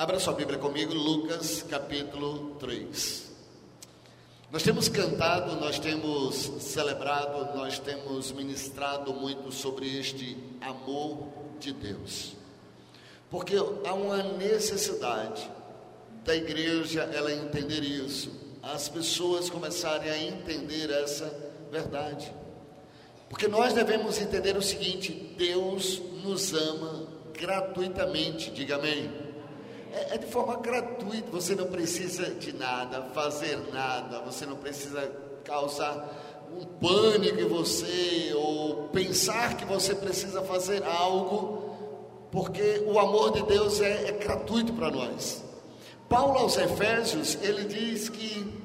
Abra sua Bíblia comigo, Lucas capítulo 3. Nós temos cantado, nós temos celebrado, nós temos ministrado muito sobre este amor de Deus. Porque há uma necessidade da igreja ela entender isso, as pessoas começarem a entender essa verdade. Porque nós devemos entender o seguinte: Deus nos ama gratuitamente, diga amém é, é de forma gratuita, você não precisa de nada, fazer nada, você não precisa causar um pânico em você ou pensar que você precisa fazer algo, porque o amor de Deus é, é gratuito para nós. Paulo aos Efésios, ele diz que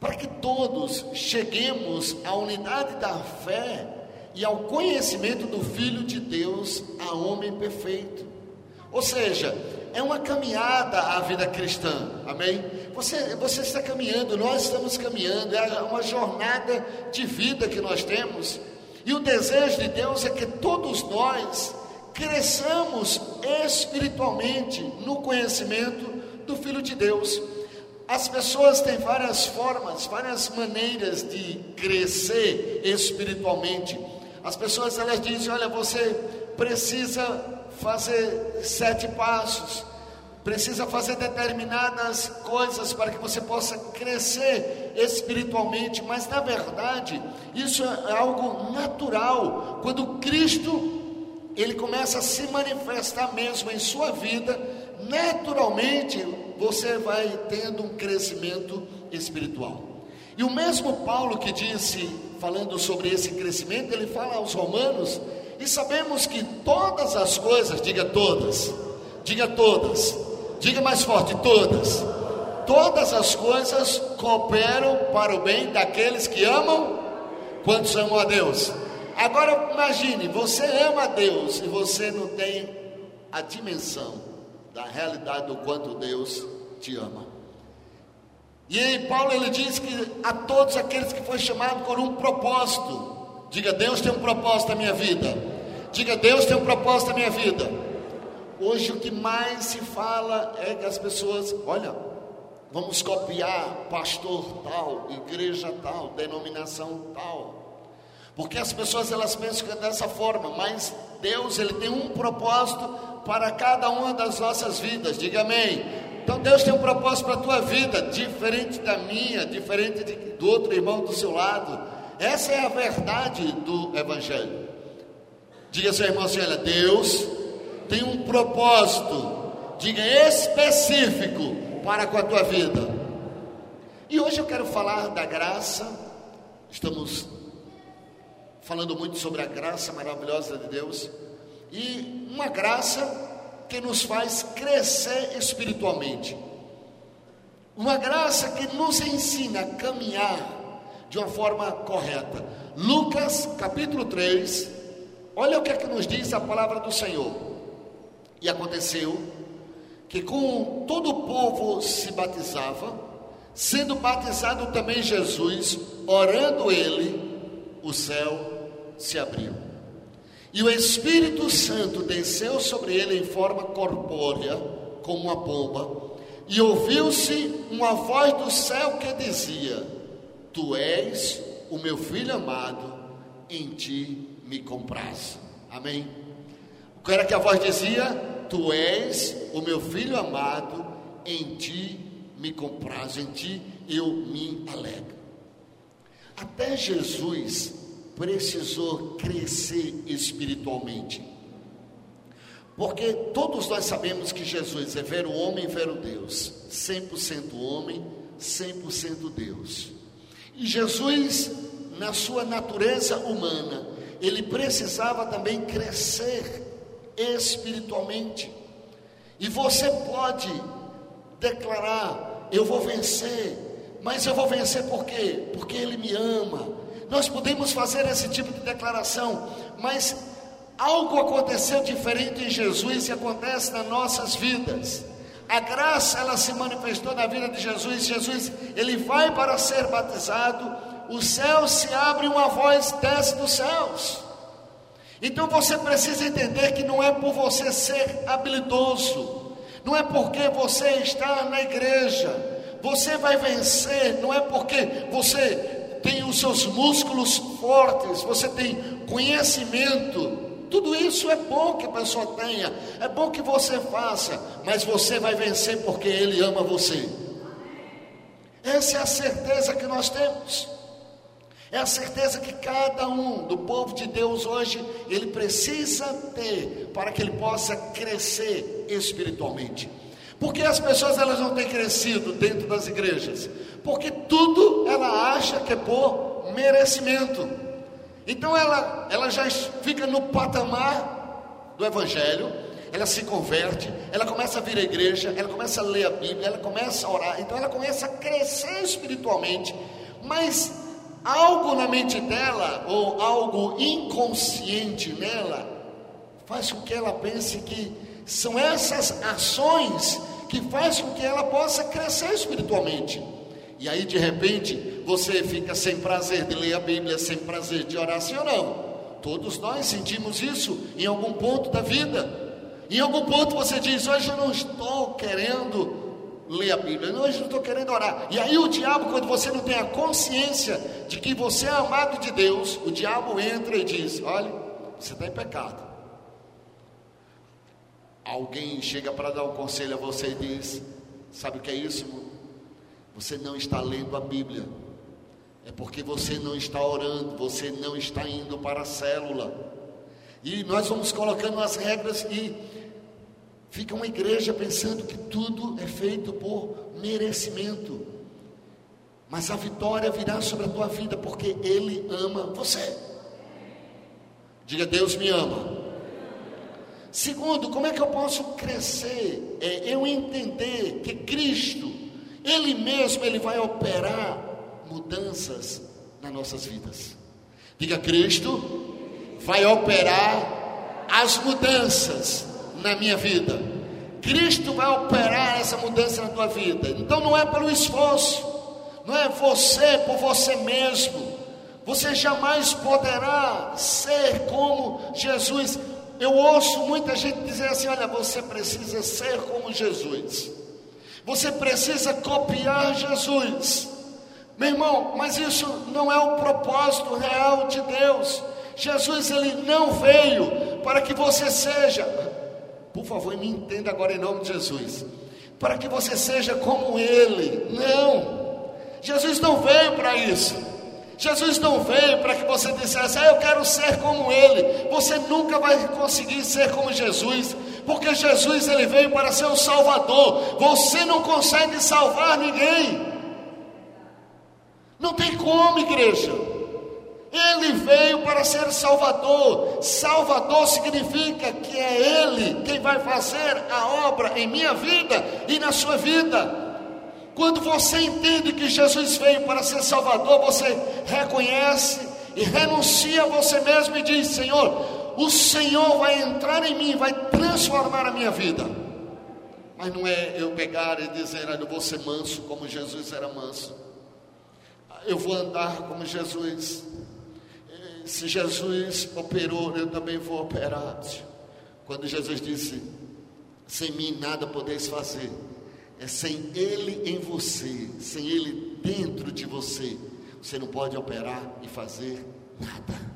para que todos cheguemos à unidade da fé e ao conhecimento do Filho de Deus, a homem perfeito. Ou seja, é uma caminhada a vida cristã, amém? Você, você está caminhando, nós estamos caminhando, é uma jornada de vida que nós temos, e o desejo de Deus é que todos nós cresçamos espiritualmente no conhecimento do Filho de Deus. As pessoas têm várias formas, várias maneiras de crescer espiritualmente. As pessoas elas dizem: olha, você precisa fazer sete passos, precisa fazer determinadas coisas para que você possa crescer espiritualmente, mas na verdade, isso é algo natural. Quando Cristo ele começa a se manifestar mesmo em sua vida, naturalmente você vai tendo um crescimento espiritual. E o mesmo Paulo que disse, falando sobre esse crescimento, ele fala aos Romanos e sabemos que todas as coisas, diga todas, diga todas, diga mais forte, todas, todas as coisas cooperam para o bem daqueles que amam, quantos amam a Deus. Agora imagine, você ama a Deus e você não tem a dimensão da realidade do quanto Deus te ama. E aí Paulo ele diz que a todos aqueles que foi chamado por um propósito, Diga, Deus tem um propósito na minha vida. Diga, Deus tem um propósito na minha vida. Hoje o que mais se fala é que as pessoas, olha, vamos copiar pastor tal, igreja tal, denominação tal. Porque as pessoas elas pensam que é dessa forma, mas Deus ele tem um propósito para cada uma das nossas vidas. Diga amém. Então Deus tem um propósito para a tua vida, diferente da minha, diferente de, do outro irmão do seu lado. Essa é a verdade do Evangelho. Diga seu irmão assim: olha, Deus tem um propósito, diga específico para com a tua vida. E hoje eu quero falar da graça. Estamos falando muito sobre a graça maravilhosa de Deus e uma graça que nos faz crescer espiritualmente. Uma graça que nos ensina a caminhar de uma forma correta. Lucas capítulo 3, olha o que é que nos diz a palavra do Senhor. E aconteceu que com todo o povo se batizava, sendo batizado também Jesus, orando ele, o céu se abriu. E o Espírito Santo desceu sobre ele em forma corpórea, como uma pomba, e ouviu-se uma voz do céu que dizia: Tu és o meu filho amado, em ti me compraz. Amém? O que era que a voz dizia? Tu és o meu filho amado, em ti me compraz, em ti eu me alegro. Até Jesus precisou crescer espiritualmente. Porque todos nós sabemos que Jesus é vero homem e vero Deus, 100% homem, 100% Deus. E Jesus, na sua natureza humana, ele precisava também crescer espiritualmente. E você pode declarar: Eu vou vencer, mas eu vou vencer por quê? Porque Ele me ama. Nós podemos fazer esse tipo de declaração, mas algo aconteceu diferente em Jesus e acontece nas nossas vidas. A graça ela se manifestou na vida de Jesus. Jesus, ele vai para ser batizado, o céu se abre uma voz desce dos céus. Então você precisa entender que não é por você ser habilidoso, Não é porque você está na igreja. Você vai vencer, não é porque você tem os seus músculos fortes, você tem conhecimento. Tudo isso é bom que a pessoa tenha, é bom que você faça, mas você vai vencer porque Ele ama você. Essa é a certeza que nós temos. É a certeza que cada um do povo de Deus hoje ele precisa ter para que ele possa crescer espiritualmente. Porque as pessoas elas não têm crescido dentro das igrejas? Porque tudo ela acha que é por merecimento. Então ela, ela já fica no patamar do evangelho, ela se converte, ela começa a vir à igreja, ela começa a ler a Bíblia, ela começa a orar, então ela começa a crescer espiritualmente, mas algo na mente dela, ou algo inconsciente nela, faz com que ela pense que são essas ações que faz com que ela possa crescer espiritualmente. E aí de repente você fica sem prazer de ler a Bíblia, sem prazer de orar, sim ou não? Todos nós sentimos isso em algum ponto da vida. Em algum ponto você diz: Hoje eu não estou querendo ler a Bíblia. Não, eu não estou querendo orar. E aí o diabo, quando você não tem a consciência de que você é amado de Deus, o diabo entra e diz: Olha, você está em pecado. Alguém chega para dar um conselho a você e diz: Sabe o que é isso? Você não está lendo a Bíblia. É porque você não está orando, você não está indo para a célula. E nós vamos colocando as regras e Fica uma igreja pensando que tudo é feito por merecimento. Mas a vitória virá sobre a tua vida porque Ele ama você. Diga, Deus me ama. Segundo, como é que eu posso crescer? É eu entender que Cristo, Ele mesmo, Ele vai operar mudanças nas nossas vidas. Diga, Cristo vai operar as mudanças na minha vida. Cristo vai operar essa mudança na tua vida. Então não é pelo esforço, não é você por você mesmo. Você jamais poderá ser como Jesus. Eu ouço muita gente dizer assim: olha, você precisa ser como Jesus. Você precisa copiar Jesus. Meu irmão, mas isso não é o propósito real de Deus. Jesus ele não veio para que você seja por favor, me entenda agora em nome de Jesus. Para que você seja como Ele. Não. Jesus não veio para isso. Jesus não veio para que você dissesse, ah, eu quero ser como Ele. Você nunca vai conseguir ser como Jesus, porque Jesus ele veio para ser o Salvador. Você não consegue salvar ninguém. Não tem como, igreja. Ele veio para ser Salvador. Salvador significa que é Ele quem vai fazer a obra em minha vida e na sua vida. Quando você entende que Jesus veio para ser Salvador, você reconhece e renuncia a você mesmo e diz: Senhor, o Senhor vai entrar em mim, vai transformar a minha vida. Mas não é eu pegar e dizer, eu vou ser manso como Jesus era manso. Eu vou andar como Jesus se Jesus operou, eu também vou operar. Quando Jesus disse: Sem mim nada podeis fazer, é sem Ele em você, sem Ele dentro de você, você não pode operar e fazer nada.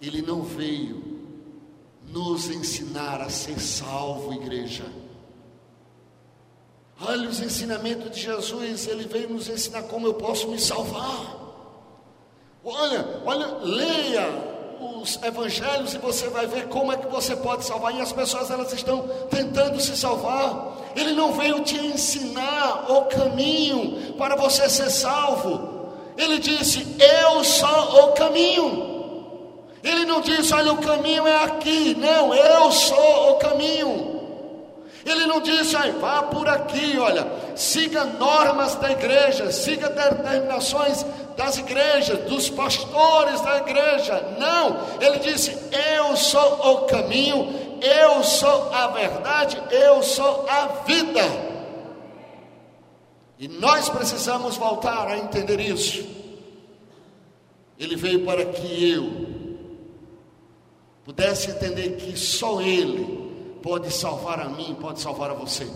Ele não veio nos ensinar a ser salvo, igreja. Olha os ensinamentos de Jesus, ele veio nos ensinar como eu posso me salvar. Olha, olha, leia os evangelhos e você vai ver como é que você pode salvar. E as pessoas elas estão tentando se salvar. Ele não veio te ensinar o caminho para você ser salvo. Ele disse: Eu sou o caminho. Ele não disse: Olha, o caminho é aqui. Não, eu sou o caminho. Ele não disse, aí, vá por aqui, olha, siga normas da igreja, siga determinações das igrejas, dos pastores da igreja. Não, ele disse: Eu sou o caminho, eu sou a verdade, eu sou a vida. E nós precisamos voltar a entender isso. Ele veio para que eu pudesse entender que só Ele pode salvar a mim, pode salvar a você.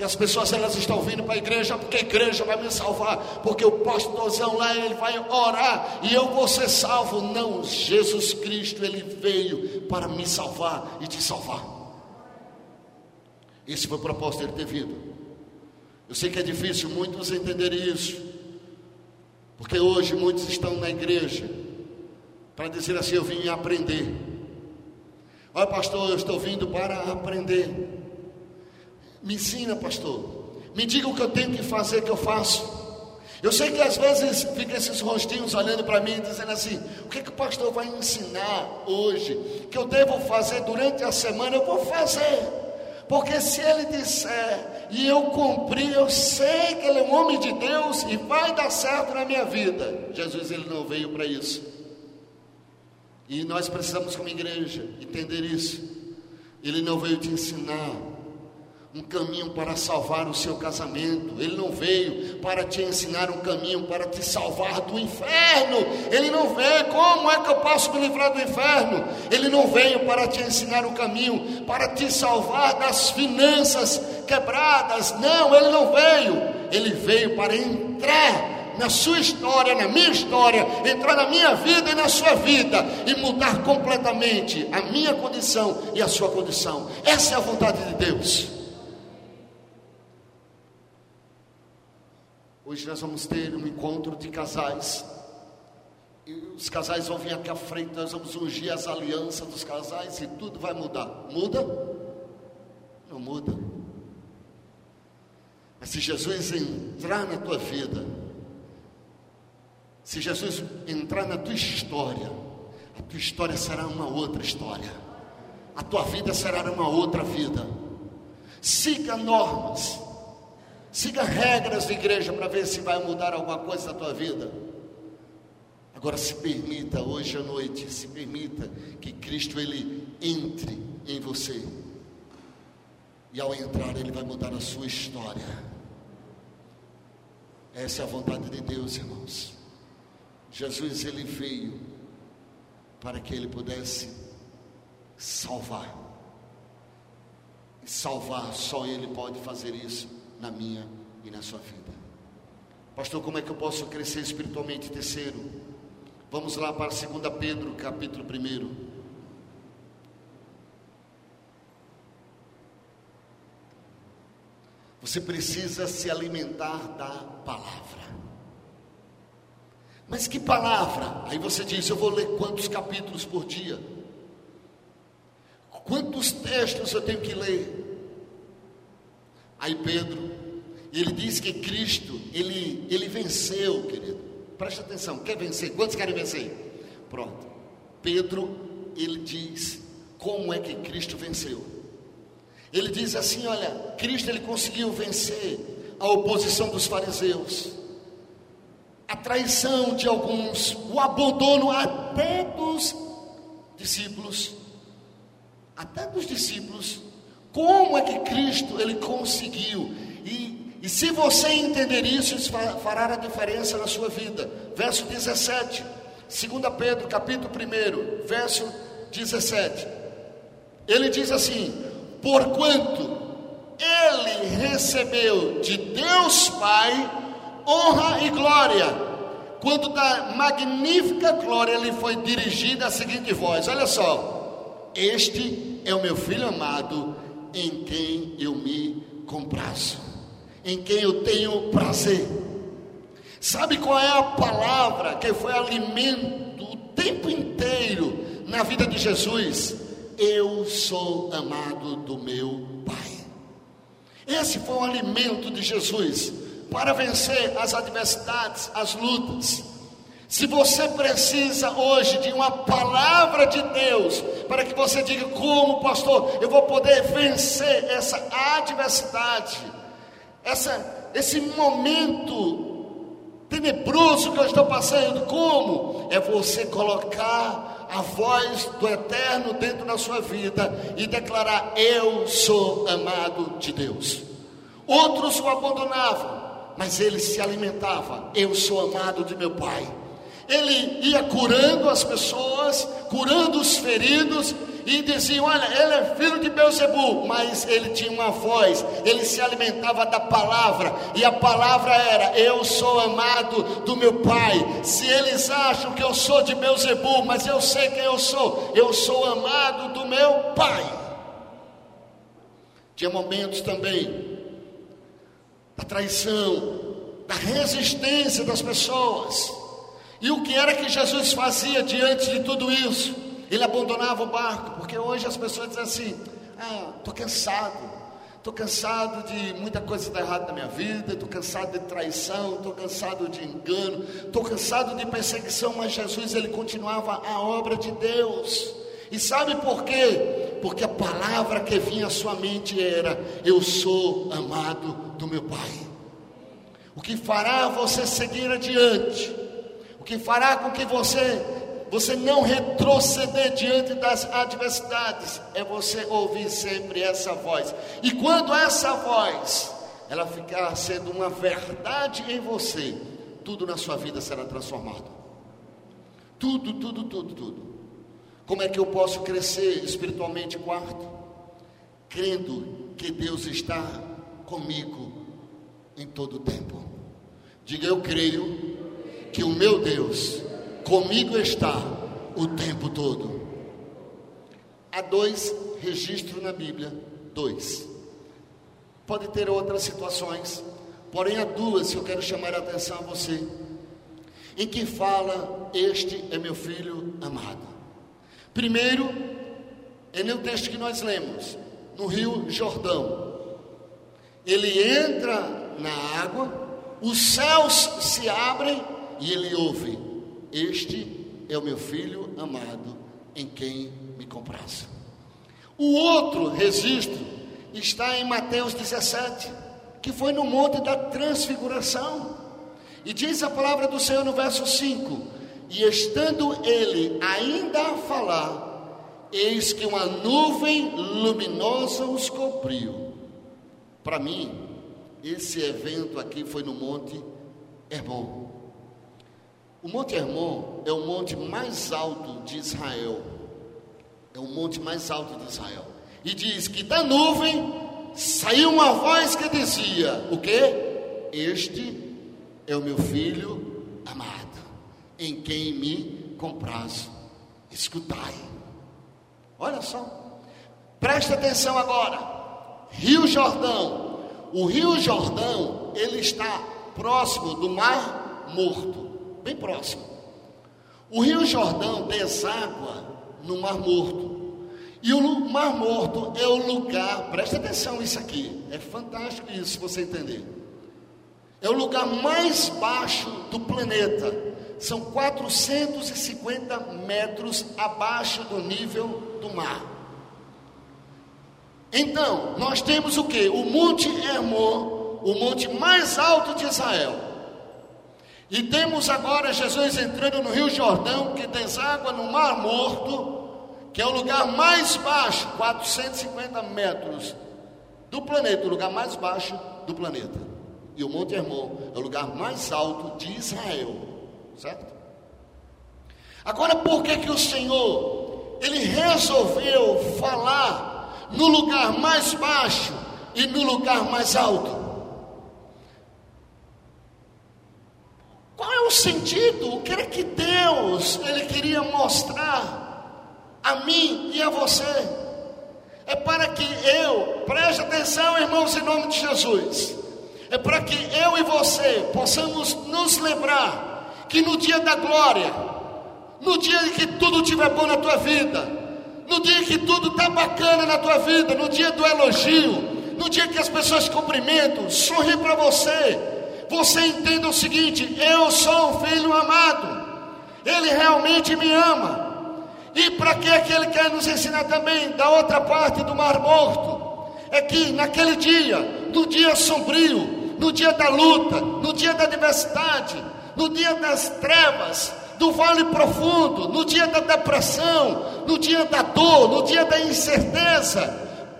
Porque as pessoas elas estão vindo para a igreja porque a igreja vai me salvar, porque o pastorzão lá ele vai orar e eu vou ser salvo. Não, Jesus Cristo ele veio para me salvar e te salvar. Esse foi o propósito dele ter vindo. Eu sei que é difícil muitos entenderem isso, porque hoje muitos estão na igreja para dizer assim: eu vim aprender. Olha, pastor, eu estou vindo para aprender. Me ensina, pastor. Me diga o que eu tenho que fazer, que eu faço. Eu sei que às vezes ficam esses rostinhos olhando para mim, dizendo assim: o que, que o pastor vai ensinar hoje? Que eu devo fazer durante a semana? Eu vou fazer. Porque se ele disser e eu cumprir, eu sei que ele é um homem de Deus e vai dar certo na minha vida. Jesus ele não veio para isso. E nós precisamos como igreja entender isso. Ele não veio te ensinar um caminho para salvar o seu casamento. Ele não veio para te ensinar um caminho para te salvar do inferno. Ele não veio, como é que eu posso me livrar do inferno? Ele não veio para te ensinar um caminho para te salvar das finanças quebradas. Não, ele não veio. Ele veio para entrar na sua história, na minha história, entrar na minha vida e na sua vida e mudar completamente a minha condição e a sua condição. Essa é a vontade de Deus. Hoje nós vamos ter um encontro de casais. E os casais vão vir aqui à frente, nós vamos ungir as alianças dos casais e tudo vai mudar. Muda? Não muda. Mas se Jesus entrar na tua vida, se Jesus entrar na tua história, a tua história será uma outra história. A tua vida será uma outra vida. Siga normas Siga regras de igreja para ver se vai mudar alguma coisa na tua vida. Agora se permita hoje à noite, se permita que Cristo ele entre em você. E ao entrar ele vai mudar a sua história. Essa é a vontade de Deus, irmãos. Jesus ele veio para que ele pudesse salvar. E salvar só ele pode fazer isso na minha e na sua vida. Pastor, como é que eu posso crescer espiritualmente? Terceiro, vamos lá para 2 Pedro, capítulo 1. Você precisa se alimentar da palavra. Mas que palavra? Aí você diz: Eu vou ler quantos capítulos por dia? Quantos textos eu tenho que ler? Aí Pedro, ele diz que Cristo, ele, ele venceu, querido. Preste atenção, quer vencer? Quantos querem vencer? Pronto. Pedro, ele diz como é que Cristo venceu. Ele diz assim, olha, Cristo ele conseguiu vencer a oposição dos fariseus, a traição de alguns, o abandono até dos discípulos, até dos discípulos como é que Cristo ele conseguiu? E, e se você entender isso, isso fará a diferença na sua vida. Verso 17, 2 Pedro, capítulo 1, verso 17. Ele diz assim: Porquanto ele recebeu de Deus Pai honra e glória, quando da magnífica glória lhe foi dirigida a seguinte voz: Olha só, este é o meu filho amado em quem eu me comprazo, em quem eu tenho prazer. Sabe qual é a palavra que foi alimento o tempo inteiro na vida de Jesus? Eu sou amado do meu Pai. Esse foi o alimento de Jesus para vencer as adversidades, as lutas. Se você precisa hoje de uma palavra de Deus, para que você diga, como pastor, eu vou poder vencer essa adversidade, essa, esse momento tenebroso que eu estou passando, como? É você colocar a voz do eterno dentro da sua vida e declarar: Eu sou amado de Deus. Outros o abandonavam, mas ele se alimentava: Eu sou amado de meu Pai ele ia curando as pessoas, curando os feridos, e diziam: Olha, ele é filho de Beuzebu, mas ele tinha uma voz, ele se alimentava da palavra, e a palavra era: Eu sou amado do meu Pai. Se eles acham que eu sou de Beuzebu, mas eu sei quem eu sou, eu sou amado do meu Pai. Tinha momentos também da traição, da resistência das pessoas. E o que era que Jesus fazia diante de tudo isso? Ele abandonava o barco, porque hoje as pessoas dizem assim: Ah, estou cansado, estou cansado de muita coisa estar errada na minha vida, estou cansado de traição, estou cansado de engano, estou cansado de perseguição, mas Jesus ele continuava a obra de Deus. E sabe por quê? Porque a palavra que vinha à sua mente era: Eu sou amado do meu Pai. O que fará você seguir adiante, o que fará com que você você não retroceder diante das adversidades, é você ouvir sempre essa voz. E quando essa voz ela ficar sendo uma verdade em você, tudo na sua vida será transformado. Tudo, tudo, tudo, tudo. Como é que eu posso crescer espiritualmente, quarto? Crendo que Deus está comigo em todo o tempo. Diga eu creio que o meu Deus comigo está o tempo todo. Há dois registros na Bíblia, dois. Pode ter outras situações, porém há duas que eu quero chamar a atenção a você. Em que fala: Este é meu filho amado. Primeiro, é no texto que nós lemos, no Rio Jordão. Ele entra na água, os céus se abrem e ele ouve este é o meu filho amado, em quem me comprazo. O outro registro está em Mateus 17, que foi no Monte da Transfiguração. E diz a palavra do Senhor no verso 5: E estando ele ainda a falar, eis que uma nuvem luminosa os cobriu. Para mim, esse evento aqui foi no Monte Hermon. O Monte Hermon é o monte mais alto de Israel. É o monte mais alto de Israel. E diz que da nuvem saiu uma voz que dizia: O que? Este é o meu filho amado, em quem me comprazo. Escutai. Olha só. Presta atenção agora. Rio Jordão. O Rio Jordão, ele está próximo do Mar Morto bem próximo. O Rio Jordão deságua no Mar Morto. E o Mar Morto é o lugar, presta atenção isso aqui, é fantástico isso, você entender. É o lugar mais baixo do planeta. São 450 metros abaixo do nível do mar. Então, nós temos o que? O Monte Hermon, o monte mais alto de Israel. E temos agora Jesus entrando no Rio Jordão, que deságua no Mar Morto, que é o lugar mais baixo, 450 metros do planeta, o lugar mais baixo do planeta. E o Monte Hermon é o lugar mais alto de Israel, certo? Agora, por que que o Senhor ele resolveu falar no lugar mais baixo e no lugar mais alto? Qual é o sentido? O que é que Deus ele queria mostrar a mim e a você? É para que eu, preste atenção, irmãos, em nome de Jesus. É para que eu e você possamos nos lembrar que no dia da glória, no dia em que tudo estiver bom na tua vida, no dia em que tudo está bacana na tua vida, no dia do elogio, no dia que as pessoas cumprimentam, sorri para você, você entenda o seguinte: eu sou um filho amado, ele realmente me ama. E para que é que ele quer nos ensinar também da outra parte do Mar Morto? É que naquele dia, no dia sombrio, no dia da luta, no dia da adversidade, no dia das trevas, do vale profundo, no dia da depressão, no dia da dor, no dia da incerteza,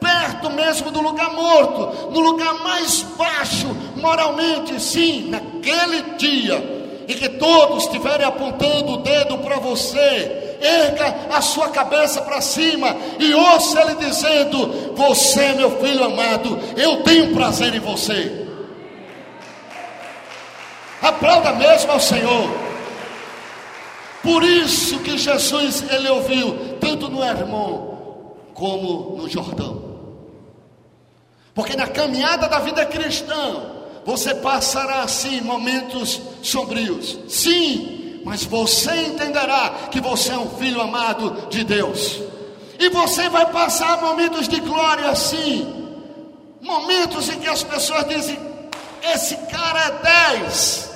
perto mesmo do lugar morto, no lugar mais baixo moralmente, sim, naquele dia em que todos estiverem apontando o dedo para você, erga a sua cabeça para cima e ouça Ele dizendo: Você, meu filho amado, eu tenho prazer em você. Aplauda mesmo ao Senhor. Por isso que Jesus ele ouviu tanto no Hermon como no Jordão. Porque na caminhada da vida cristã, você passará sim momentos sombrios. Sim, mas você entenderá que você é um filho amado de Deus. E você vai passar momentos de glória sim. Momentos em que as pessoas dizem: esse cara é 10.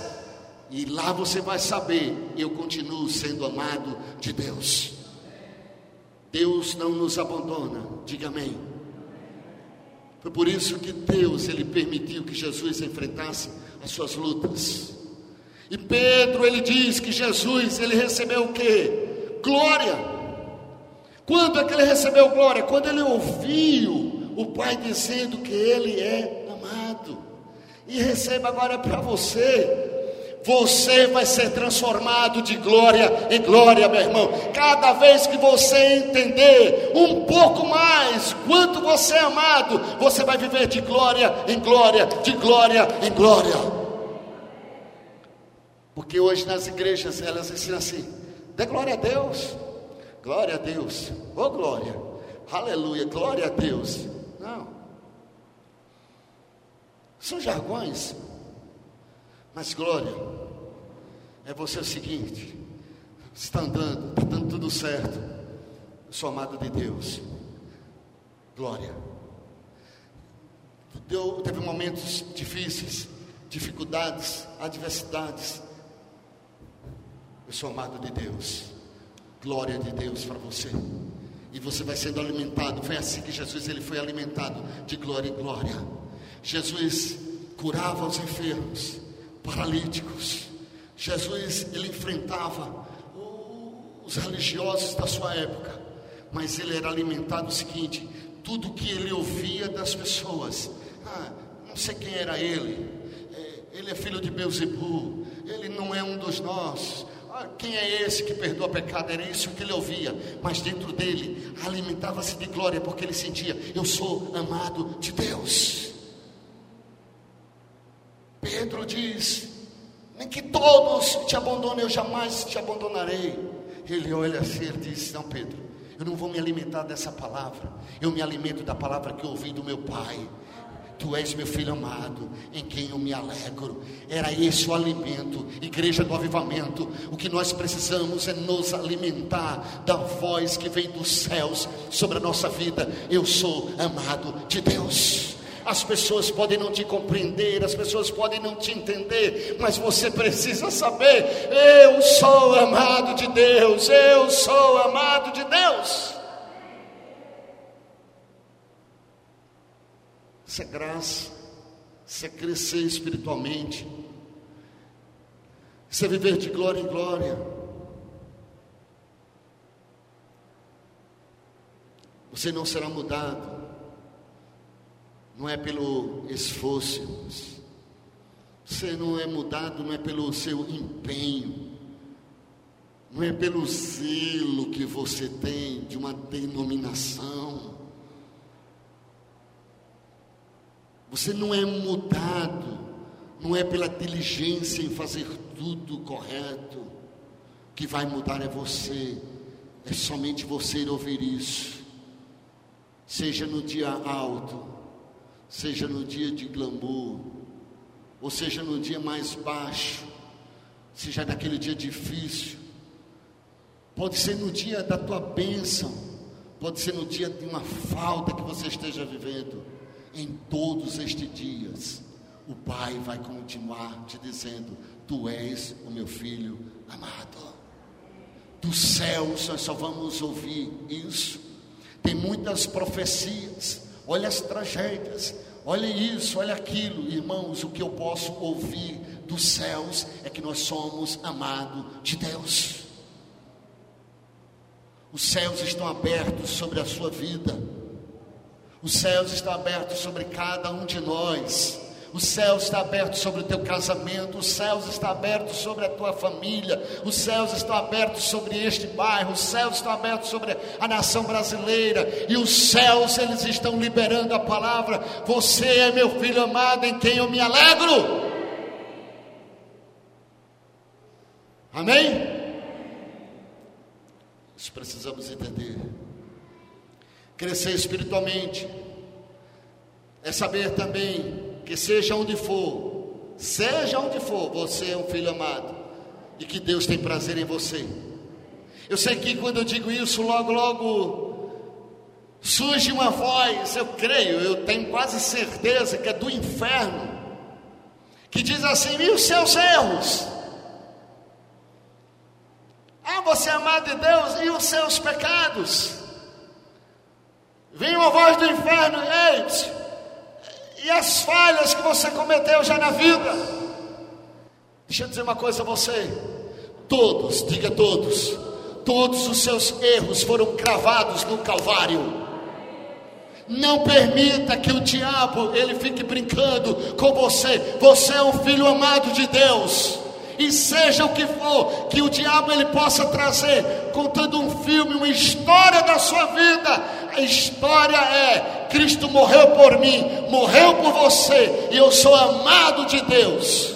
E lá você vai saber, eu continuo sendo amado de Deus. Deus não nos abandona, diga amém. Foi por isso que Deus ele permitiu que Jesus enfrentasse as suas lutas. E Pedro ele diz que Jesus ele recebeu o que? Glória. Quando é que ele recebeu glória? Quando ele ouviu o Pai dizendo que ele é amado. E receba agora para você você vai ser transformado de glória em glória, meu irmão. Cada vez que você entender um pouco mais quanto você é amado, você vai viver de glória em glória, de glória em glória. Porque hoje nas igrejas elas ensinam assim: dê glória a Deus, glória a Deus, oh glória, aleluia, glória a Deus. Não, são jargões mas glória é você o seguinte: está andando, está dando tudo certo. Eu sou amado de Deus. Glória. Deu, teve momentos difíceis, dificuldades, adversidades. Eu sou amado de Deus. Glória de Deus para você. E você vai sendo alimentado. Foi assim que Jesus ele foi alimentado de glória em glória. Jesus curava os enfermos paralíticos. Jesus, ele enfrentava os religiosos da sua época, mas ele era alimentado o seguinte: tudo que ele ouvia das pessoas, ah, não sei quem era ele, é, ele é filho de Beuzebu, ele não é um dos nossos. Ah, quem é esse que perdoa pecado? Era isso que ele ouvia, mas dentro dele alimentava-se de glória, porque ele sentia: eu sou amado de Deus. Pedro diz: Nem que todos te abandonem, eu jamais te abandonarei. Ele olha assim e diz: Não, Pedro, eu não vou me alimentar dessa palavra, eu me alimento da palavra que eu ouvi do meu pai. Tu és meu filho amado, em quem eu me alegro. Era esse o alimento, igreja do avivamento. O que nós precisamos é nos alimentar da voz que vem dos céus sobre a nossa vida. Eu sou amado de Deus. As pessoas podem não te compreender, as pessoas podem não te entender, mas você precisa saber: eu sou amado de Deus, eu sou amado de Deus. Isso é graça, isso é crescer espiritualmente, isso é viver de glória em glória. Você não será mudado não é pelo esforço, você não é mudado, não é pelo seu empenho, não é pelo zelo que você tem de uma denominação. Você não é mudado, não é pela diligência em fazer tudo correto. Que vai mudar é você, é somente você ouvir isso. Seja no dia alto, seja no dia de glamour, ou seja no dia mais baixo, seja naquele dia difícil, pode ser no dia da tua bênção, pode ser no dia de uma falta que você esteja vivendo, em todos estes dias, o Pai vai continuar te dizendo: Tu és o meu filho amado. Dos céus nós só vamos ouvir isso. Tem muitas profecias olha as tragédias, olha isso, olha aquilo, irmãos. O que eu posso ouvir dos céus é que nós somos amados de Deus. Os céus estão abertos sobre a sua vida, os céus estão abertos sobre cada um de nós. O céu está aberto sobre o teu casamento, os céus estão abertos sobre a tua família, os céus estão abertos sobre este bairro, os céus estão abertos sobre a nação brasileira, e os céus eles estão liberando a palavra: Você é meu filho amado em quem eu me alegro. Amém? Nós precisamos entender. Crescer espiritualmente é saber também que seja onde for, seja onde for, você é um filho amado e que Deus tem prazer em você. Eu sei que quando eu digo isso, logo, logo surge uma voz, eu creio, eu tenho quase certeza que é do inferno, que diz assim: e os seus erros? Ah, você é amado de Deus e os seus pecados? Vem uma voz do inferno, ei, e as falhas que você cometeu já na vida. Deixa eu dizer uma coisa a você: todos, diga todos, todos os seus erros foram cravados no Calvário. Não permita que o diabo ele fique brincando com você. Você é um filho amado de Deus. E seja o que for que o diabo ele possa trazer, contando um filme, uma história da sua vida, a história é: Cristo morreu por mim, morreu por você, e eu sou amado de Deus.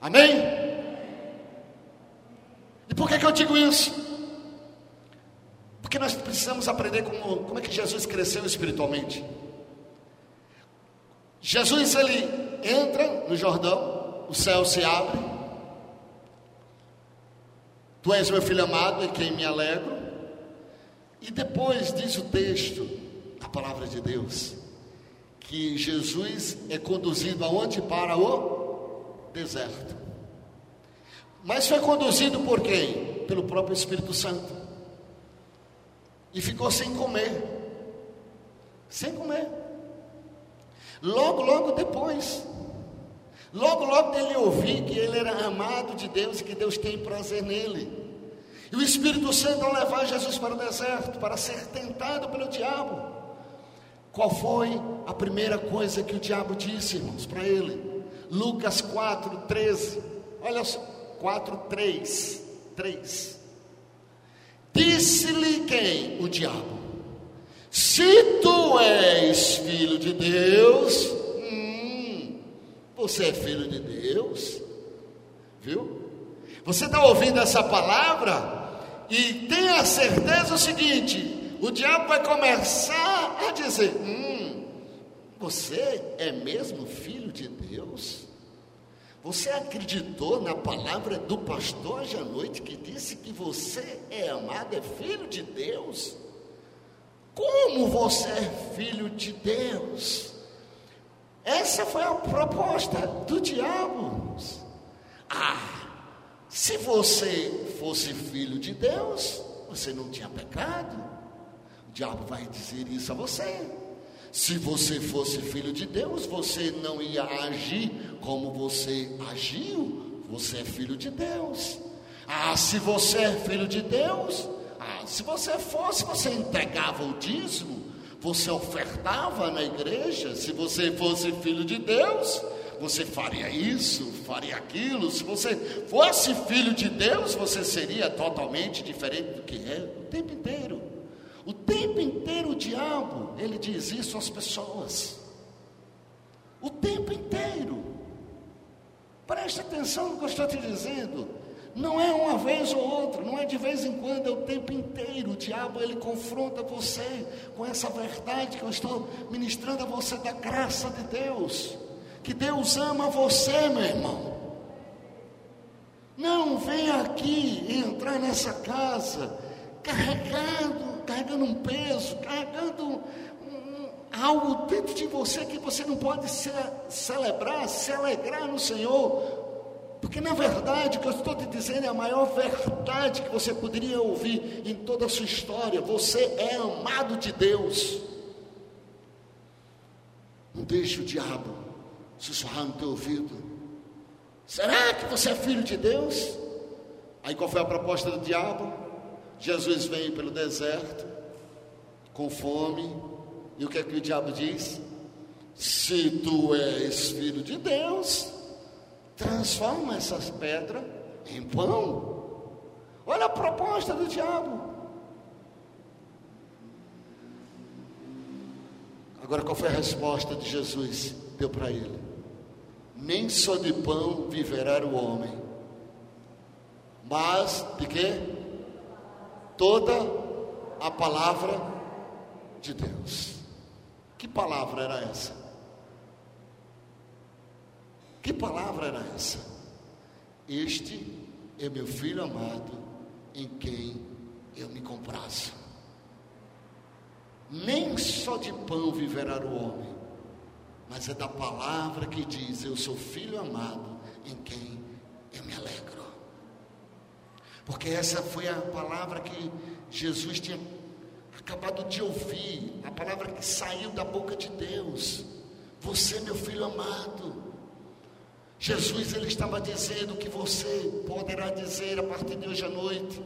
Amém? E por que, que eu digo isso? Porque nós precisamos aprender como, como é que Jesus cresceu espiritualmente. Jesus ele entra no Jordão, o céu se abre. Tu és meu filho amado em quem me alegro. E depois diz o texto, a palavra de Deus, que Jesus é conduzido aonde? Para o deserto. Mas foi conduzido por quem? Pelo próprio Espírito Santo. E ficou sem comer. Sem comer. Logo, logo depois, Logo, logo dele ouvir que ele era amado de Deus e que Deus tem prazer nele. E o Espírito Santo ao levar Jesus para o deserto, para ser tentado pelo diabo. Qual foi a primeira coisa que o diabo disse, irmãos, para ele? Lucas 4, 13. Olha só, 4, 3. 3. Disse-lhe quem? O diabo. Se tu és filho de Deus, você é filho de Deus, viu? Você está ouvindo essa palavra e tenha certeza o seguinte: o diabo vai começar a dizer: Hum, você é mesmo filho de Deus? Você acreditou na palavra do pastor hoje à noite que disse que você é amado, é filho de Deus? Como você é filho de Deus? Essa foi a proposta do diabo. Ah, se você fosse filho de Deus, você não tinha pecado. O diabo vai dizer isso a você. Se você fosse filho de Deus, você não ia agir como você agiu. Você é filho de Deus. Ah, se você é filho de Deus, ah, se você fosse, você entregava o dízimo, você ofertava na igreja, se você fosse filho de Deus, você faria isso, faria aquilo. Se você fosse filho de Deus, você seria totalmente diferente do que é o tempo inteiro. O tempo inteiro o diabo, ele diz isso às pessoas. O tempo inteiro. Preste atenção no que eu estou te dizendo. Não é uma vez ou outra, não é de vez em quando, é o tempo inteiro. O diabo ele confronta você com essa verdade que eu estou ministrando a você da graça de Deus. Que Deus ama você, meu irmão. Não venha aqui entrar nessa casa carregando, carregando um peso, carregando algo dentro de você que você não pode se, celebrar, se alegrar no Senhor porque na verdade, o que eu estou te dizendo é a maior verdade que você poderia ouvir em toda a sua história. Você é amado de Deus. Não deixe o diabo sussurrar no teu ouvido. Será que você é filho de Deus? Aí qual foi a proposta do diabo? Jesus vem pelo deserto, com fome, e o que é que o diabo diz? Se tu és filho de Deus, transforma essas pedras em pão. Olha a proposta do diabo. Agora, qual foi a resposta de Jesus? Deu para ele: Nem só de pão viverá o homem, mas de quê? Toda a palavra de Deus. Que palavra era essa? Que palavra era essa? Este é meu filho amado, em quem eu me comprazo nem só de pão viverá o homem, mas é da palavra que diz: Eu sou filho amado em quem eu me alegro. Porque essa foi a palavra que Jesus tinha acabado de ouvir, a palavra que saiu da boca de Deus. Você, meu filho amado. Jesus ele estava dizendo que você poderá dizer a partir de hoje à noite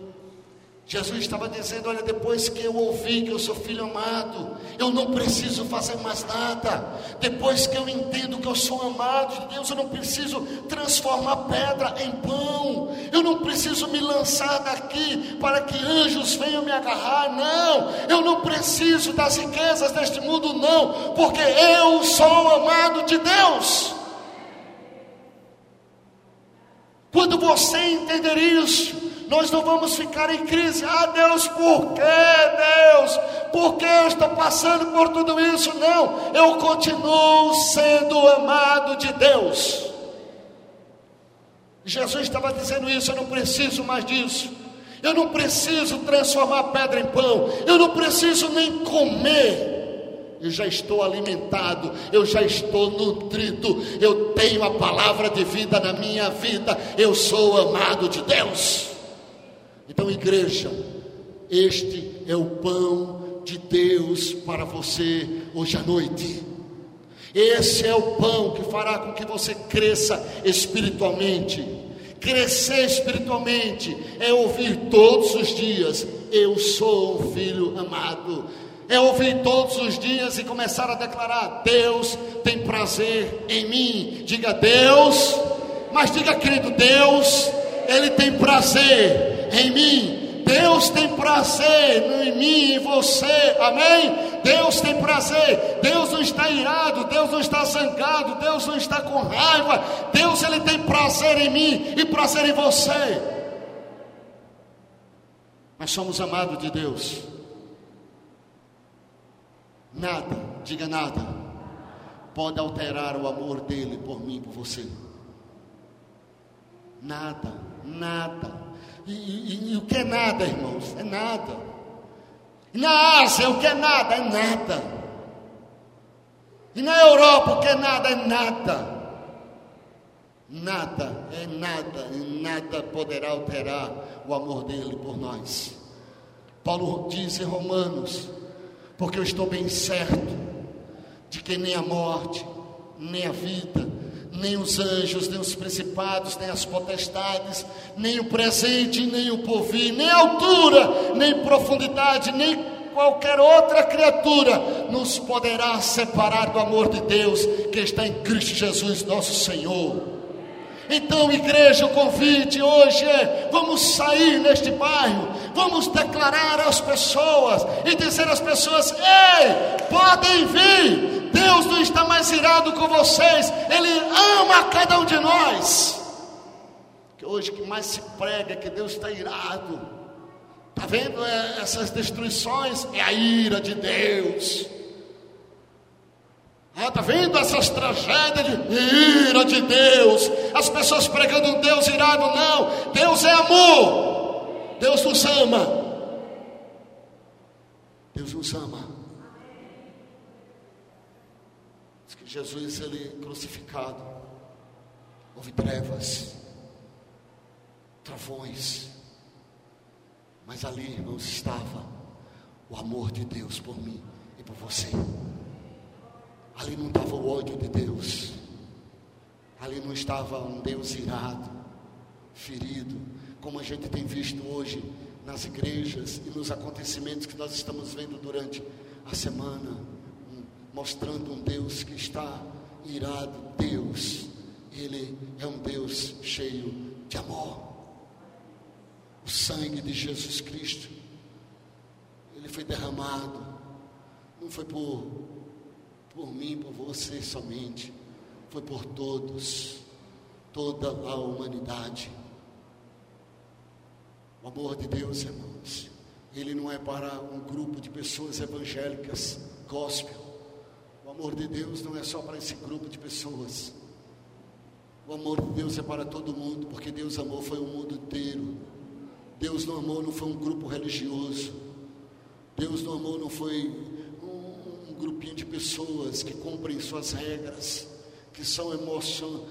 Jesus estava dizendo: Olha, depois que eu ouvi que eu sou filho amado, eu não preciso fazer mais nada. Depois que eu entendo que eu sou amado de Deus, eu não preciso transformar pedra em pão. Eu não preciso me lançar daqui para que anjos venham me agarrar. Não, eu não preciso das riquezas deste mundo, não, porque eu sou amado de Deus. Quando você entender isso, nós não vamos ficar em crise. Ah, Deus, por que, Deus? Por que eu estou passando por tudo isso? Não, eu continuo sendo amado de Deus. Jesus estava dizendo isso, eu não preciso mais disso. Eu não preciso transformar pedra em pão. Eu não preciso nem comer. Eu já estou alimentado, eu já estou nutrido, eu tenho a palavra de vida na minha vida, eu sou amado de Deus. Então, igreja, este é o pão de Deus para você hoje à noite. Esse é o pão que fará com que você cresça espiritualmente. Crescer espiritualmente é ouvir todos os dias: Eu sou um filho amado. É ouvir todos os dias e começar a declarar: Deus tem prazer em mim. Diga Deus, mas diga querido, Deus, Ele tem prazer em mim. Deus tem prazer em mim e você, amém? Deus tem prazer, Deus não está irado, Deus não está zangado, Deus não está com raiva, Deus ele tem prazer em mim e prazer em você. Nós somos amados de Deus. Nada, diga nada, pode alterar o amor dele por mim, por você. Nada, nada. E, e, e, o que é nada, irmãos? É nada. E na Ásia, o que é nada? É nada. E na Europa, o que é nada? É nada. Nada, é nada, e nada poderá alterar o amor dele por nós. Paulo diz em Romanos: porque eu estou bem certo de que nem a morte, nem a vida, nem os anjos, nem os principados, nem as potestades, nem o presente, nem o porvir, nem altura, nem profundidade, nem qualquer outra criatura nos poderá separar do amor de Deus que está em Cristo Jesus, nosso Senhor. Então, igreja, o convite hoje é: vamos sair neste bairro, vamos declarar às pessoas e dizer às pessoas: ei, podem vir, Deus não está mais irado com vocês, Ele ama cada um de nós. Que hoje que mais se prega é que Deus está irado. Está vendo é, essas destruições? É a ira de Deus. Está ah, vendo essas tragédias de ira de Deus? As pessoas pregando um Deus irado, não. Deus é amor. Deus nos ama. Deus nos ama. Jesus ele crucificado, houve trevas, trovões, mas ali, irmãos, estava o amor de Deus por mim e por você. Ali não estava o ódio de Deus, ali não estava um Deus irado, ferido, como a gente tem visto hoje nas igrejas e nos acontecimentos que nós estamos vendo durante a semana mostrando um Deus que está irado. Deus, Ele é um Deus cheio de amor. O sangue de Jesus Cristo, Ele foi derramado, não foi por, por mim, por você somente, foi por todos, toda a humanidade. O amor de Deus, irmãos, ele não é para um grupo de pessoas evangélicas, gospel. Amor de Deus não é só para esse grupo de pessoas. O amor de Deus é para todo mundo, porque Deus amou foi o mundo inteiro. Deus não amou não foi um grupo religioso. Deus não amou não foi um, um grupinho de pessoas que cumprem suas regras, que são emoção,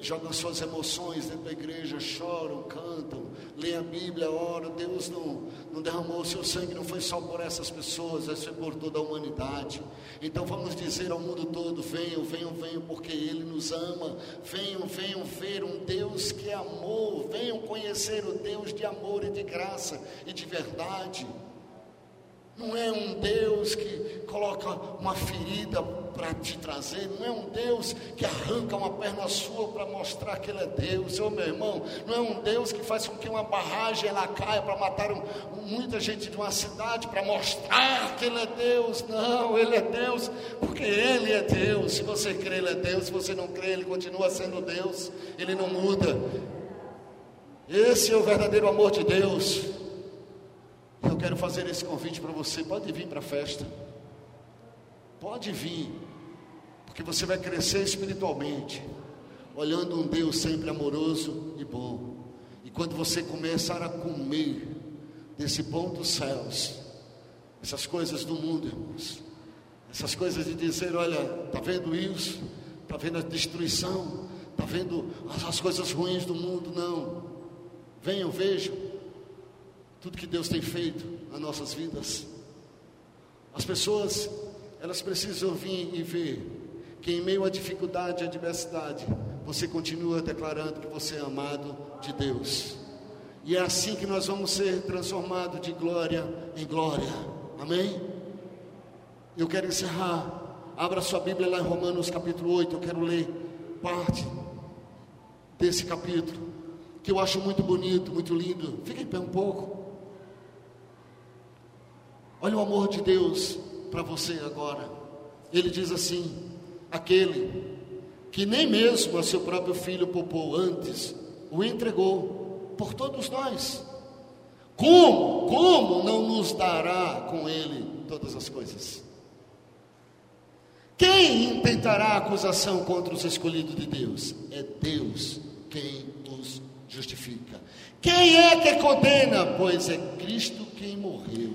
jogam suas emoções dentro da igreja, choram, cantam, leem a Bíblia, oram. Deus não, não derramou o seu sangue, não foi só por essas pessoas, mas foi por toda a humanidade. Então vamos dizer ao mundo todo: venham, venham, venham, porque Ele nos ama. Venham, venham ver um Deus que é amor. Venham conhecer o Deus de amor e de graça e de verdade. Não é um Deus que coloca uma ferida para te trazer, não é um Deus que arranca uma perna sua para mostrar que Ele é Deus, ô meu irmão, não é um Deus que faz com que uma barragem ela caia para matar um, muita gente de uma cidade para mostrar que Ele é Deus, não, Ele é Deus, porque Ele é Deus. Se você crê, Ele é Deus, se você não crê, Ele continua sendo Deus, Ele não muda. Esse é o verdadeiro amor de Deus. Eu quero fazer esse convite para você. Pode vir para a festa. Pode vir. Porque você vai crescer espiritualmente. Olhando um Deus sempre amoroso e bom. E quando você começar a comer desse pão dos céus, essas coisas do mundo, irmãos, essas coisas de dizer: olha, está vendo isso? Está vendo a destruição? Está vendo as coisas ruins do mundo? Não. Venham, vejam tudo que Deus tem feito nas nossas vidas. As pessoas, elas precisam vir e ver que em meio à dificuldade e adversidade, você continua declarando que você é amado de Deus. E é assim que nós vamos ser transformados de glória em glória. Amém? Eu quero encerrar. Abra sua Bíblia lá em Romanos capítulo 8. Eu quero ler parte desse capítulo, que eu acho muito bonito, muito lindo. Fique em pé um pouco. Olha o amor de Deus para você agora. Ele diz assim: aquele que nem mesmo a seu próprio filho poupou antes, o entregou por todos nós. Como, como não nos dará com ele todas as coisas? Quem intentará acusação contra os escolhidos de Deus? É Deus quem os justifica. Quem é que condena? Pois é Cristo quem morreu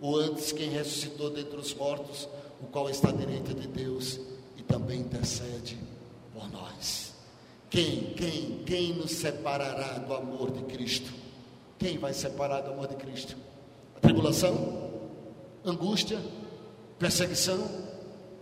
ou antes quem ressuscitou dentre os mortos, o qual está à direita de Deus também intercede por nós. Quem, quem, quem nos separará do amor de Cristo? Quem vai separar do amor de Cristo? A tribulação, angústia, perseguição,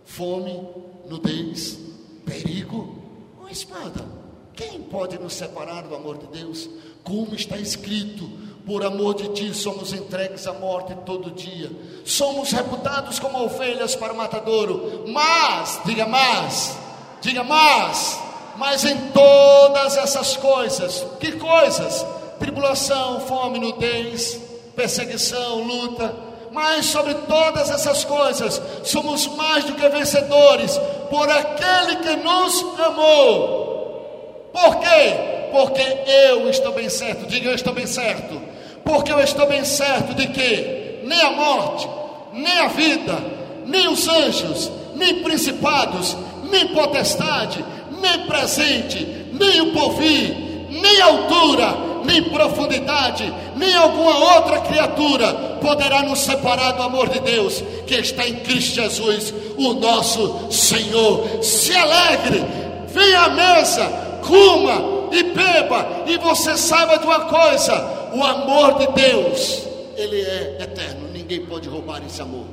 fome, nudez, perigo ou espada? Quem pode nos separar do amor de Deus? Como está escrito: por amor de ti somos entregues à morte todo dia. Somos reputados como ovelhas para o matadouro. Mas, diga mais, diga mais, mas em todas essas coisas, que coisas? Tribulação, fome, nudez, perseguição, luta. Mas sobre todas essas coisas, somos mais do que vencedores por aquele que nos amou. Por quê? Porque eu estou bem certo, diga eu estou bem certo porque eu estou bem certo de que nem a morte, nem a vida, nem os anjos, nem principados, nem potestade, nem presente, nem o porvir, nem altura, nem profundidade, nem alguma outra criatura poderá nos separar do amor de Deus que está em Cristo Jesus, o nosso Senhor. Se alegre, venha à mesa, coma e beba, e você saiba de uma coisa: o amor de Deus, ele é eterno, ninguém pode roubar esse amor.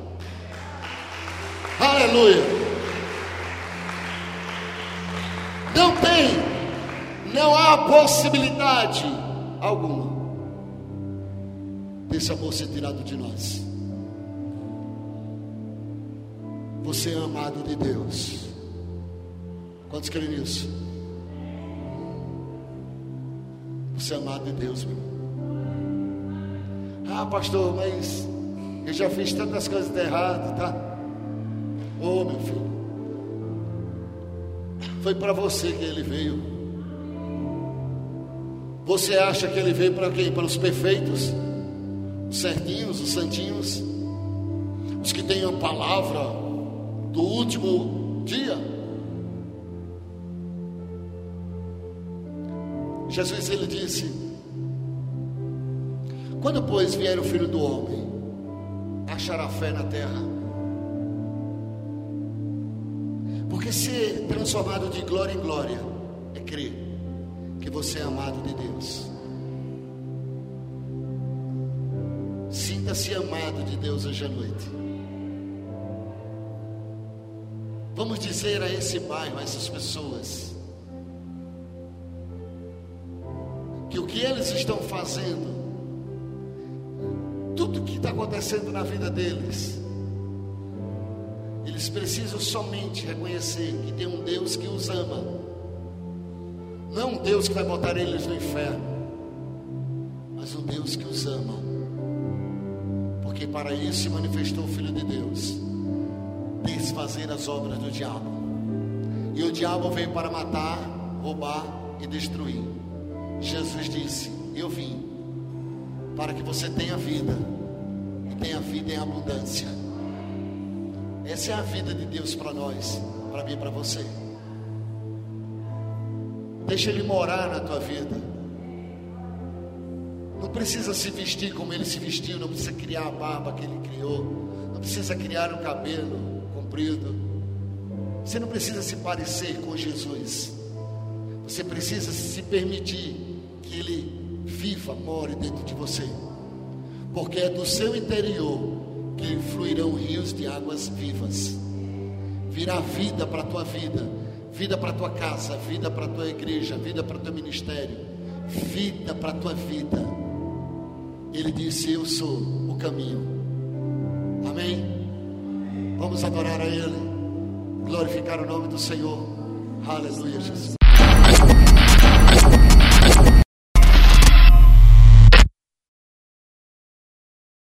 Aleluia. Não tem, não há possibilidade alguma desse amor ser tirado de nós. Você é amado de Deus. Quantos creem nisso? Amado de Deus, meu. Ah, pastor, mas eu já fiz tantas coisas de errado, tá? Ô oh, meu filho, foi para você que ele veio. Você acha que ele veio para quem? Para os perfeitos, os certinhos, os santinhos, os que têm a palavra do último dia. Jesus ele disse: Quando pois vier o filho do homem, achará fé na terra? Porque ser transformado de glória em glória é crer que você é amado de Deus. Sinta-se amado de Deus hoje à noite. Vamos dizer a esse bairro, a essas pessoas, que o que eles estão fazendo, tudo que está acontecendo na vida deles, eles precisam somente reconhecer que tem um Deus que os ama, não um Deus que vai botar eles no inferno, mas um Deus que os ama, porque para isso se manifestou o Filho de Deus desfazer as obras do diabo. E o diabo veio para matar, roubar e destruir. Jesus disse: Eu vim para que você tenha vida e tenha vida em abundância. Essa é a vida de Deus para nós, para mim e para você. Deixa Ele morar na tua vida. Não precisa se vestir como Ele se vestiu, não precisa criar a barba que Ele criou, não precisa criar o cabelo comprido. Você não precisa se parecer com Jesus. Você precisa se permitir que Ele viva, more dentro de você. Porque é do seu interior que fluirão rios de águas vivas. Virá vida para a tua vida, vida para a tua casa, vida para a tua igreja, vida para o teu ministério, vida para a tua vida. Ele disse: Eu sou o caminho. Amém? Vamos adorar a Ele, glorificar o nome do Senhor. Aleluia, Jesus.